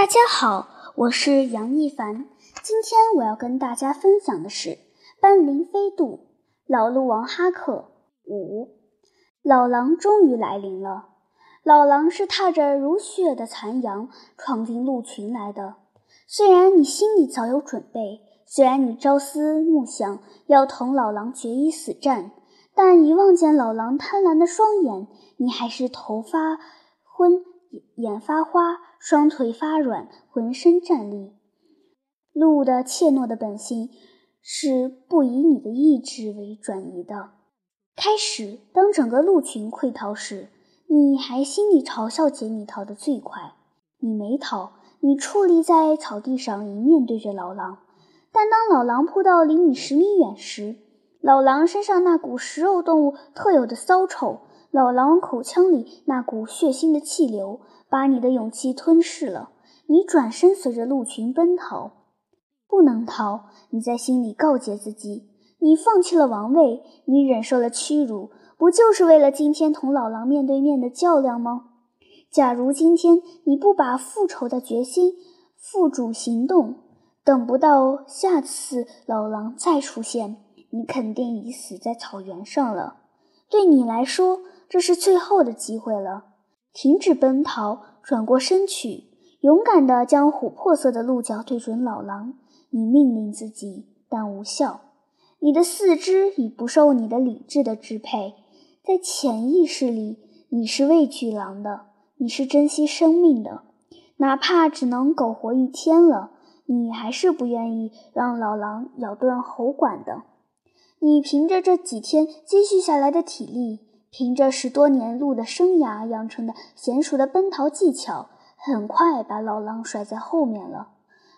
大家好，我是杨一凡。今天我要跟大家分享的是《斑羚飞渡》老鹿王哈克五。老狼终于来临了。老狼是踏着如血的残阳闯进鹿群来的。虽然你心里早有准备，虽然你朝思暮想要同老狼决一死战，但一望见老狼贪婪的双眼，你还是头发昏。眼发花，双腿发软，浑身战栗。鹿的怯懦的本性是不以你的意志为转移的。开始，当整个鹿群溃逃时，你还心里嘲笑杰米逃得最快。你没逃，你矗立在草地上，迎面对着老狼。但当老狼扑到离你十米远时，老狼身上那股食肉动物特有的骚臭。老狼口腔里那股血腥的气流，把你的勇气吞噬了。你转身随着鹿群奔逃，不能逃。你在心里告诫自己：你放弃了王位，你忍受了屈辱，不就是为了今天同老狼面对面的较量吗？假如今天你不把复仇的决心付诸行动，等不到下次老狼再出现，你肯定已死在草原上了。对你来说，这是最后的机会了，停止奔逃，转过身去，勇敢地将琥珀色的鹿角对准老狼。你命令自己，但无效。你的四肢已不受你的理智的支配，在潜意识里，你是畏惧狼的，你是珍惜生命的，哪怕只能苟活一天了，你还是不愿意让老狼咬断喉管的。你凭着这几天积蓄下来的体力。凭着十多年鹿的生涯养成的娴熟的奔逃技巧，很快把老狼甩在后面了。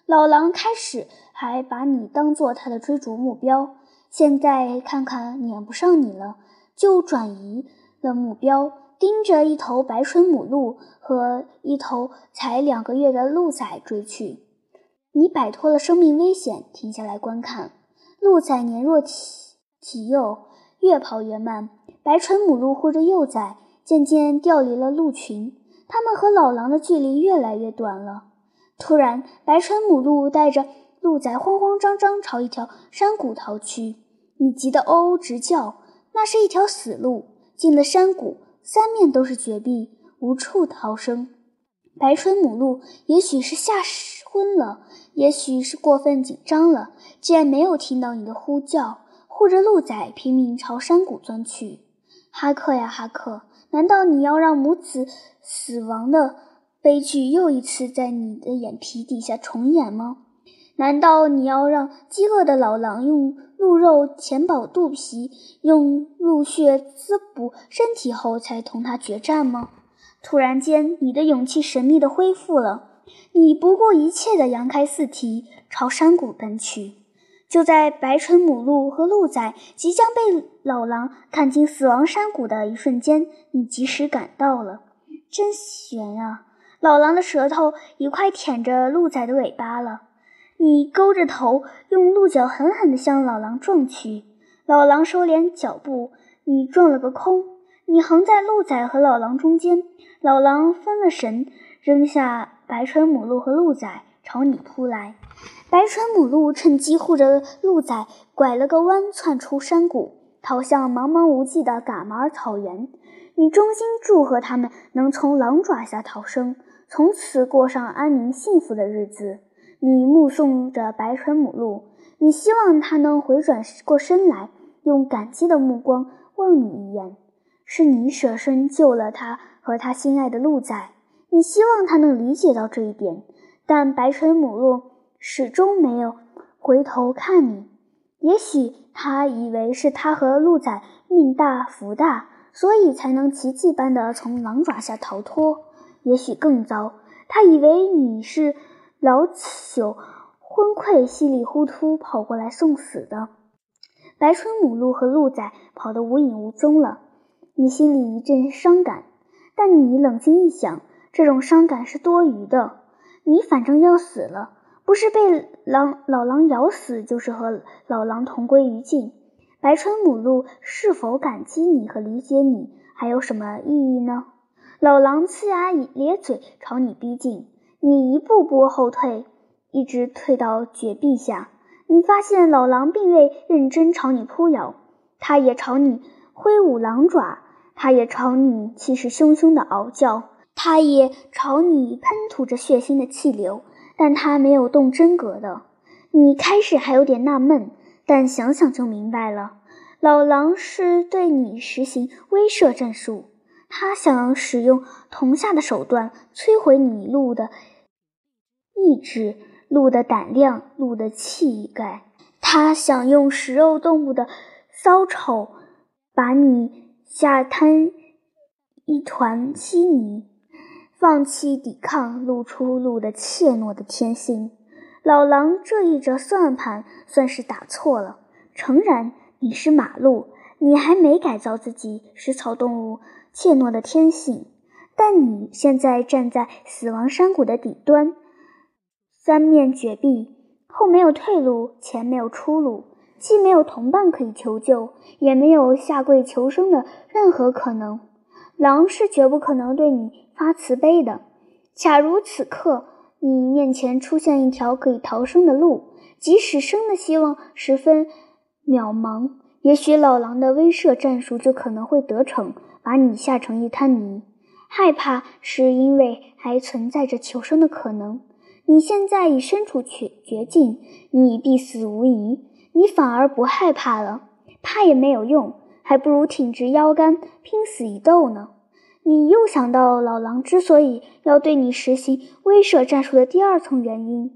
老狼开始还把你当做他的追逐目标，现在看看撵不上你了，就转移了目标，盯着一头白唇母鹿和一头才两个月的鹿崽追去。你摆脱了生命危险，停下来观看。鹿崽年若体体幼，越跑越慢。白唇母鹿护着幼崽，渐渐调离了鹿群。它们和老狼的距离越来越短了。突然，白唇母鹿带着鹿崽慌慌张张朝一条山谷逃去。你急得嗷嗷直叫。那是一条死路，进了山谷，三面都是绝壁，无处逃生。白唇母鹿也许是吓昏了，也许是过分紧张了，竟然没有听到你的呼叫，护着鹿崽拼命朝山谷钻去。哈克呀，哈克！难道你要让母子死亡的悲剧又一次在你的眼皮底下重演吗？难道你要让饥饿的老狼用鹿肉填饱肚皮，用鹿血滋补身体后才同他决战吗？突然间，你的勇气神秘地恢复了，你不顾一切地扬开四蹄，朝山谷奔去。就在白唇母鹿和鹿崽即将被老狼看清死亡山谷的一瞬间，你及时赶到了。真悬啊！老狼的舌头已快舔着鹿崽的尾巴了。你勾着头，用鹿角狠狠地向老狼撞去。老狼收敛脚步，你撞了个空。你横在鹿崽和老狼中间，老狼分了神，扔下白唇母鹿和鹿崽。朝你扑来，白唇母鹿趁机护着鹿崽，拐了个弯，窜出山谷，逃向茫茫无际的噶玛尔草原。你衷心祝贺他们能从狼爪下逃生，从此过上安宁幸福的日子。你目送着白唇母鹿，你希望它能回转过身来，用感激的目光望你一眼。是你舍身救了它和它心爱的鹿崽，你希望它能理解到这一点。但白唇母鹿始终没有回头看你。也许他以为是他和鹿仔命大福大，所以才能奇迹般的从狼爪下逃脱。也许更糟，他以为你是老朽昏聩、稀里糊涂跑过来送死的。白唇母鹿和鹿仔跑得无影无踪了，你心里一阵伤感。但你冷静一想，这种伤感是多余的。你反正要死了，不是被狼老狼咬死，就是和老狼同归于尽。白唇母鹿是否感激你和理解你，还有什么意义呢？老狼呲牙咧嘴朝你逼近，你一步步后退，一直退到绝壁下。你发现老狼并未认真朝你扑咬，它也朝你挥舞狼爪，它也朝你气势汹汹地嗷叫，它也朝你喷吐着血腥的气流，但他没有动真格的。你开始还有点纳闷，但想想就明白了，老狼是对你实行威慑战术。他想使用同下的手段摧毁你鹿的意志、鹿的胆量、鹿的气概。他想用食肉动物的骚丑把你吓瘫一团稀泥，放弃抵抗，露出鹿的怯懦的天性。老狼这一折算盘算是打错了。诚然，你是马鹿，你还没改造自己食草动物。怯懦的天性，但你现在站在死亡山谷的底端，三面绝壁，后没有退路，前没有出路，既没有同伴可以求救，也没有下跪求生的任何可能。狼是绝不可能对你发慈悲的。假如此刻你面前出现一条可以逃生的路，即使生的希望十分渺茫，也许老狼的威慑战术就可能会得逞。把你吓成一滩泥，害怕是因为还存在着求生的可能。你现在已身处绝绝境，你已必死无疑，你反而不害怕了。怕也没有用，还不如挺直腰杆拼死一斗呢。你又想到老狼之所以要对你实行威慑战术的第二层原因：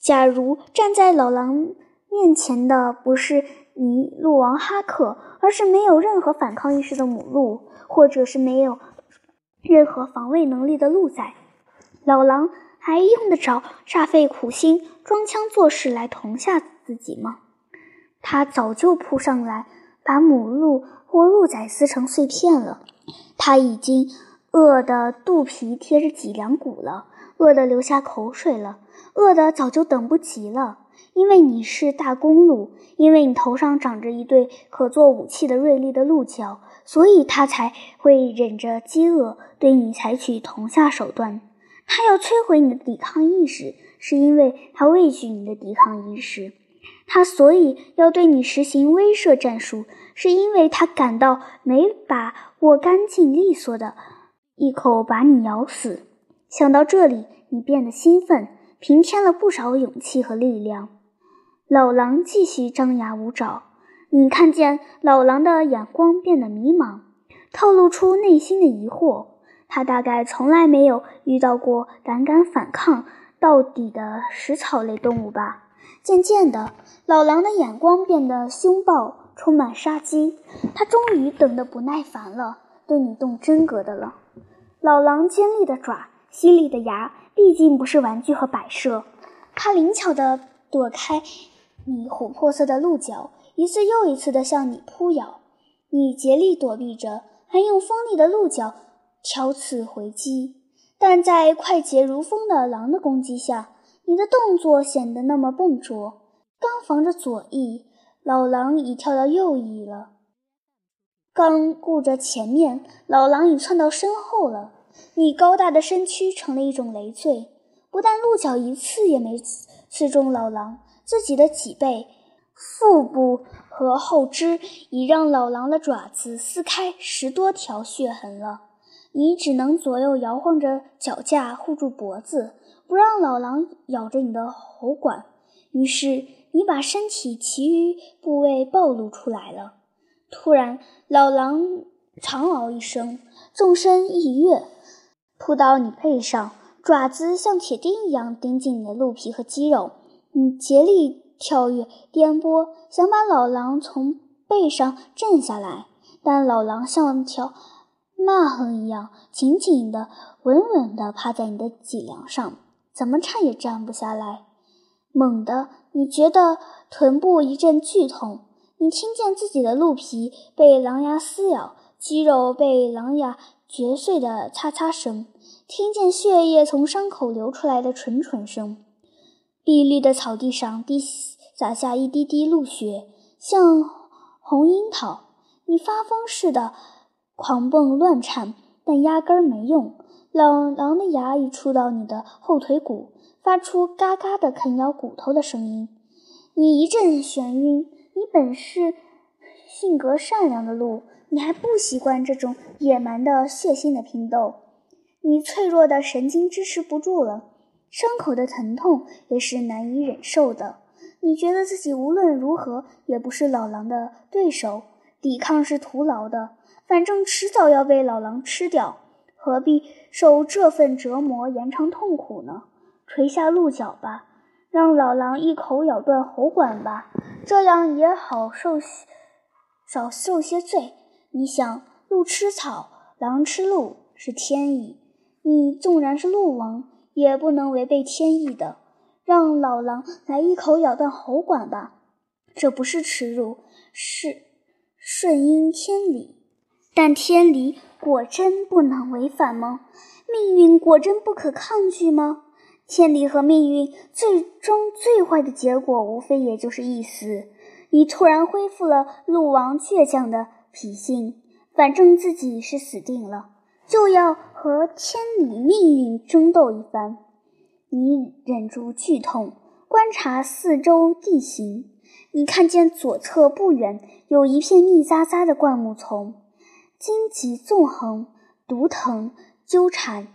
假如站在老狼面前的不是你鹿王哈克，而是没有任何反抗意识的母鹿。或者是没有任何防卫能力的鹿仔，老狼还用得着煞费苦心装腔作势来同下自己吗？他早就扑上来，把母鹿或鹿仔撕成碎片了。他已经饿得肚皮贴着脊梁骨了，饿得流下口水了，饿得早就等不及了。因为你是大公鹿，因为你头上长着一对可做武器的锐利的鹿角。所以他才会忍着饥饿对你采取同下手段。他要摧毁你的抵抗意识，是因为他畏惧你的抵抗意识。他所以要对你实行威慑战术，是因为他感到没把握干净利索的一口把你咬死。想到这里，你变得兴奋，平添了不少勇气和力量。老狼继续张牙舞爪。你看见老狼的眼光变得迷茫，透露出内心的疑惑。他大概从来没有遇到过胆敢反抗到底的食草类动物吧。渐渐的，老狼的眼光变得凶暴，充满杀机。他终于等得不耐烦了，对你动真格的了。老狼尖利的爪，犀利的牙，毕竟不是玩具和摆设。他灵巧地躲开你琥珀色的鹿角。一次又一次地向你扑咬，你竭力躲避着，还用锋利的鹿角挑刺回击。但在快捷如风的狼的攻击下，你的动作显得那么笨拙。刚防着左翼，老狼已跳到右翼了；刚顾着前面，老狼已窜到身后了。你高大的身躯成了一种累赘，不但鹿角一次也没刺中老狼自己的脊背。腹部和后肢已让老狼的爪子撕开十多条血痕了，你只能左右摇晃着脚架护住脖子，不让老狼咬着你的喉管。于是你把身体其余部位暴露出来了。突然，老狼长嗷一声，纵身一跃，扑到你背上，爪子像铁钉一样钉进你的鹿皮和肌肉。你竭力。跳跃、颠簸，想把老狼从背上震下来，但老狼像条蚂蟥一样，紧紧地、稳稳地趴在你的脊梁上，怎么颤也站不下来。猛地，你觉得臀部一阵剧痛，你听见自己的鹿皮被狼牙撕咬，肌肉被狼牙嚼碎的嚓嚓声，听见血液从伤口流出来的蠢蠢声。碧绿的草地上滴洒下一滴滴露雪，像红樱桃。你发疯似的狂蹦乱颤，但压根儿没用。老狼的牙已触到你的后腿骨，发出嘎嘎的啃咬骨头的声音。你一阵眩晕。你本是性格善良的鹿，你还不习惯这种野蛮的、血腥的拼斗。你脆弱的神经支持不住了，伤口的疼痛也是难以忍受的。你觉得自己无论如何也不是老狼的对手，抵抗是徒劳的。反正迟早要被老狼吃掉，何必受这份折磨，延长痛苦呢？垂下鹿角吧，让老狼一口咬断喉管吧，这样也好受少受些罪。你想，鹿吃草，狼吃鹿，是天意。你纵然是鹿王，也不能违背天意的。让老狼来一口咬断喉管吧，这不是耻辱，是顺应天理。但天理果真不能违反吗？命运果真不可抗拒吗？千里和命运最终最坏的结果，无非也就是一死。你突然恢复了鹿王倔强的脾性，反正自己是死定了，就要和天理命运争斗一番。你忍住剧痛，观察四周地形。你看见左侧不远有一片密匝匝的灌木丛。荆棘纵横，毒藤纠缠，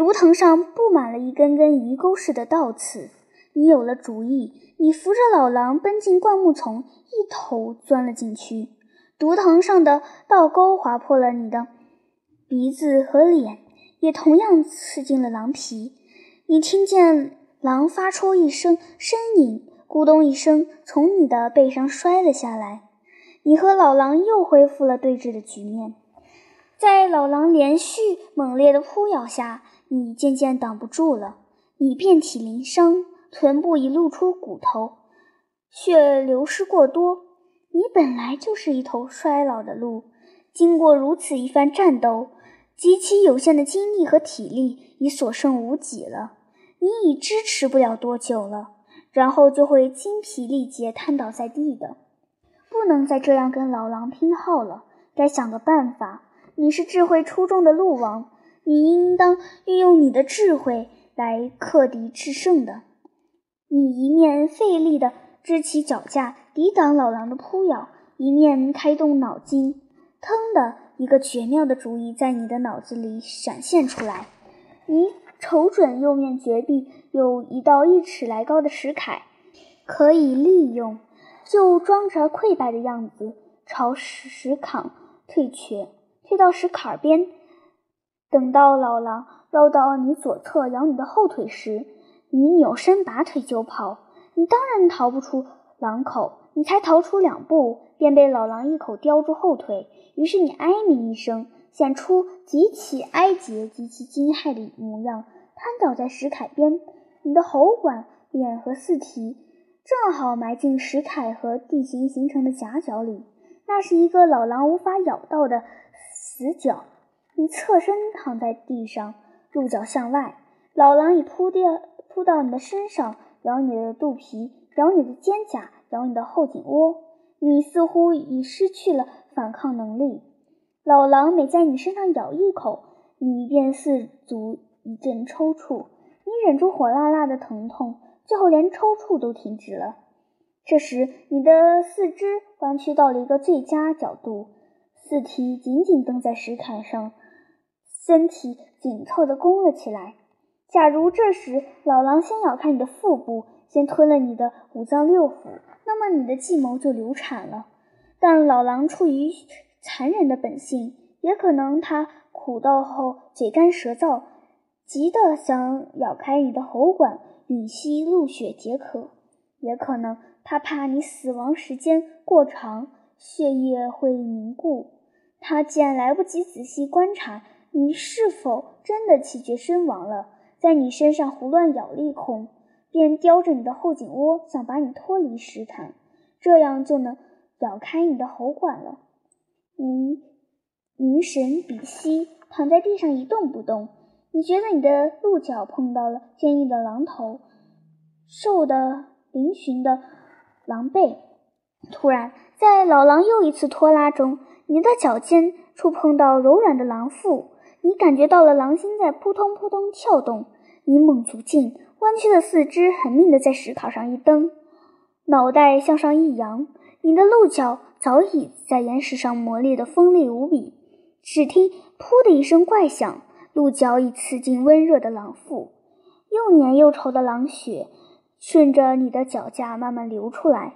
毒藤上布满了一根根鱼钩似的倒刺。你有了主意，你扶着老狼奔进灌木丛，一头钻了进去。毒藤上的倒钩划破了你的鼻子和脸，也同样刺进了狼皮。你听见狼发出一声呻吟，咕咚一声从你的背上摔了下来。你和老狼又恢复了对峙的局面。在老狼连续猛烈的扑咬下，你渐渐挡不住了。你遍体鳞伤，臀部已露出骨头，血流失过多。你本来就是一头衰老的鹿，经过如此一番战斗，极其有限的精力和体力已所剩无几了。你已支持不了多久了，然后就会精疲力竭，瘫倒在地的。不能再这样跟老狼拼耗了，该想个办法。你是智慧出众的鹿王，你应当运用你的智慧来克敌制胜的。你一面费力地支起脚架抵挡老狼的扑咬，一面开动脑筋。腾的一个绝妙的主意在你的脑子里闪现出来。你瞅准右面绝壁有一道一尺来高的石坎，可以利用，就装着溃败的样子朝石石坎退却。退到石坎边，等到老狼绕到你左侧咬你的后腿时，你扭身拔腿就跑。你当然逃不出狼口，你才逃出两步，便被老狼一口叼住后腿。于是你哀鸣一声，显出极其哀竭、极其惊骇的模样，瘫倒在石坎边。你的喉管、脸和四蹄正好埋进石坎和地形形成的夹角里，那是一个老狼无法咬到的。死角，你侧身躺在地上，鹿角向外，老狼已扑掉扑到你的身上，咬你的肚皮，咬你的肩胛，咬你的后颈窝。你似乎已失去了反抗能力。老狼每在你身上咬一口，你便四足一阵抽搐。你忍住火辣辣的疼痛，最后连抽搐都停止了。这时，你的四肢弯曲到了一个最佳角度。四蹄紧紧蹬在石坎上，身体紧凑地弓了起来。假如这时老狼先咬开你的腹部，先吞了你的五脏六腑，那么你的计谋就流产了。但老狼出于残忍的本性，也可能他苦斗后嘴干舌燥，急得想咬开你的喉管，吮吸鹿血解渴；也可能他怕你死亡时间过长，血液会凝固。他见来不及仔细观察你是否真的气绝身亡了，在你身上胡乱咬了一口，便叼着你的后颈窝，想把你脱离石潭，这样就能咬开你的喉管了。你凝神屏息，躺在地上一动不动。你觉得你的鹿角碰到了坚硬的狼头，瘦的嶙峋的狼背。突然，在老狼又一次拖拉中。你的脚尖触碰到柔软的狼腹，你感觉到了狼心在扑通扑通跳动。你猛足劲，弯曲的四肢狠命地在石考上一蹬，脑袋向上一扬，你的鹿角早已在岩石上磨砺得锋利无比。只听“噗”的一声怪响，鹿角已刺进温热的狼腹，又黏又稠的狼血顺着你的脚架慢慢流出来。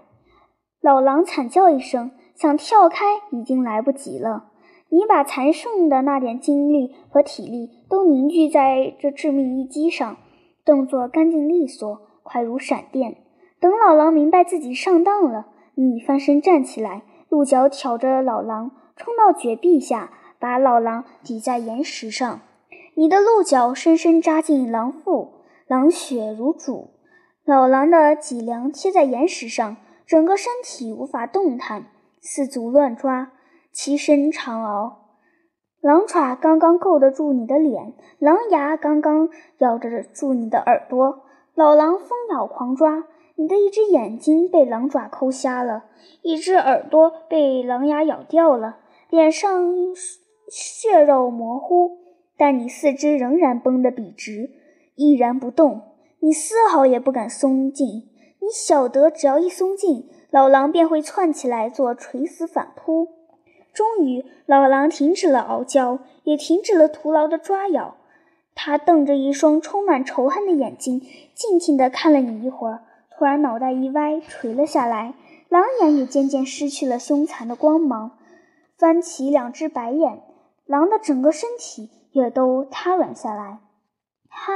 老狼惨叫一声，想跳开已经来不及了。你把残剩的那点精力和体力都凝聚在这致命一击上，动作干净利索，快如闪电。等老狼明白自己上当了，你翻身站起来，鹿角挑着老狼冲到绝壁下，把老狼抵在岩石上。你的鹿角深深扎进狼腹，狼血如注。老狼的脊梁贴在岩石上，整个身体无法动弹，四足乱抓。齐声长嗷，狼爪刚刚够得住你的脸，狼牙刚刚咬得住你的耳朵。老狼疯咬狂抓，你的一只眼睛被狼爪抠瞎了，一只耳朵被狼牙咬掉了，脸上血肉模糊，但你四肢仍然绷得笔直，毅然不动。你丝毫也不敢松劲，你晓得，只要一松劲，老狼便会窜起来做垂死反扑。终于，老狼停止了嗷叫，也停止了徒劳的抓咬。他瞪着一双充满仇恨的眼睛，静静地看了你一会儿，突然脑袋一歪，垂了下来，狼眼也渐渐失去了凶残的光芒，翻起两只白眼，狼的整个身体也都瘫软下来。哈！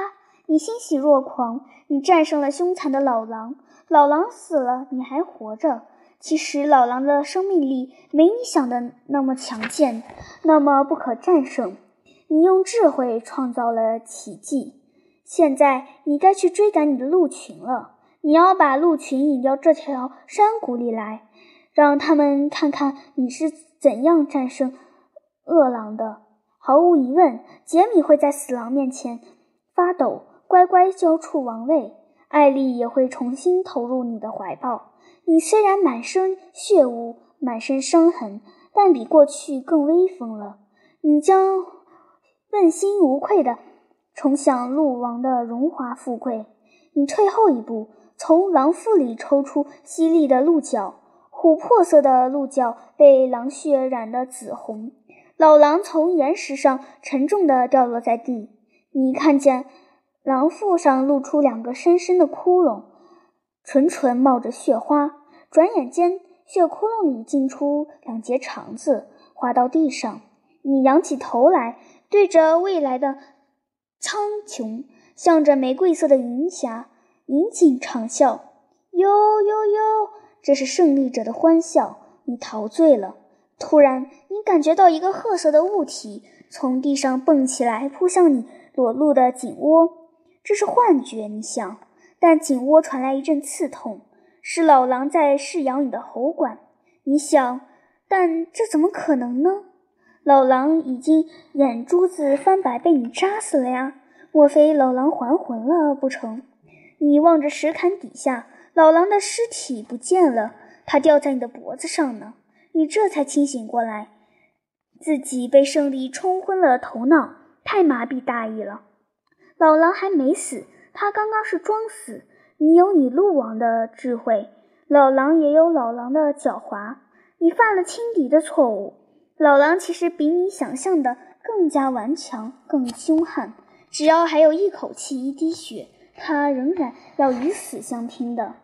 你欣喜若狂，你战胜了凶残的老狼，老狼死了，你还活着。其实老狼的生命力没你想的那么强健，那么不可战胜。你用智慧创造了奇迹。现在你该去追赶你的鹿群了。你要把鹿群引到这条山谷里来，让他们看看你是怎样战胜恶狼的。毫无疑问，杰米会在死狼面前发抖，乖乖交出王位。艾丽也会重新投入你的怀抱。你虽然满身血污、满身伤痕，但比过去更威风了。你将问心无愧地重享鹿王的荣华富贵。你退后一步，从狼腹里抽出犀利的鹿角，琥珀色的鹿角被狼血染得紫红。老狼从岩石上沉重地掉落在地。你看见狼腹上露出两个深深的窟窿。纯纯冒着血花，转眼间，血窟窿里进出两截肠子，滑到地上。你仰起头来，对着未来的苍穹，向着玫瑰色的云霞，引颈长啸：“呦呦呦！”这是胜利者的欢笑。你陶醉了。突然，你感觉到一个褐色的物体从地上蹦起来，扑向你裸露的颈窝。这是幻觉，你想。但颈窝传来一阵刺痛，是老狼在噬咬你的喉管。你想，但这怎么可能呢？老狼已经眼珠子翻白，被你扎死了呀！莫非老狼还魂了不成？你望着石坎底下，老狼的尸体不见了，它吊在你的脖子上呢。你这才清醒过来，自己被胜利冲昏了头脑，太麻痹大意了。老狼还没死。他刚刚是装死，你有你鹿王的智慧，老狼也有老狼的狡猾。你犯了轻敌的错误。老狼其实比你想象的更加顽强，更凶悍。只要还有一口气、一滴血，他仍然要与死相拼的。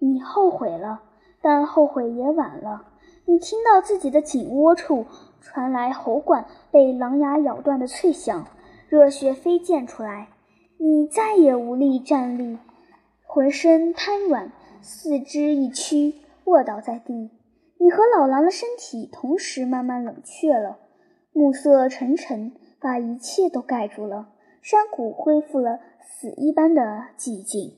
你后悔了，但后悔也晚了。你听到自己的颈窝处传来喉管被狼牙咬断的脆响，热血飞溅出来。你再也无力站立，浑身瘫软，四肢一曲，卧倒在地。你和老狼的身体同时慢慢冷却了，暮色沉沉，把一切都盖住了。山谷恢复了死一般的寂静。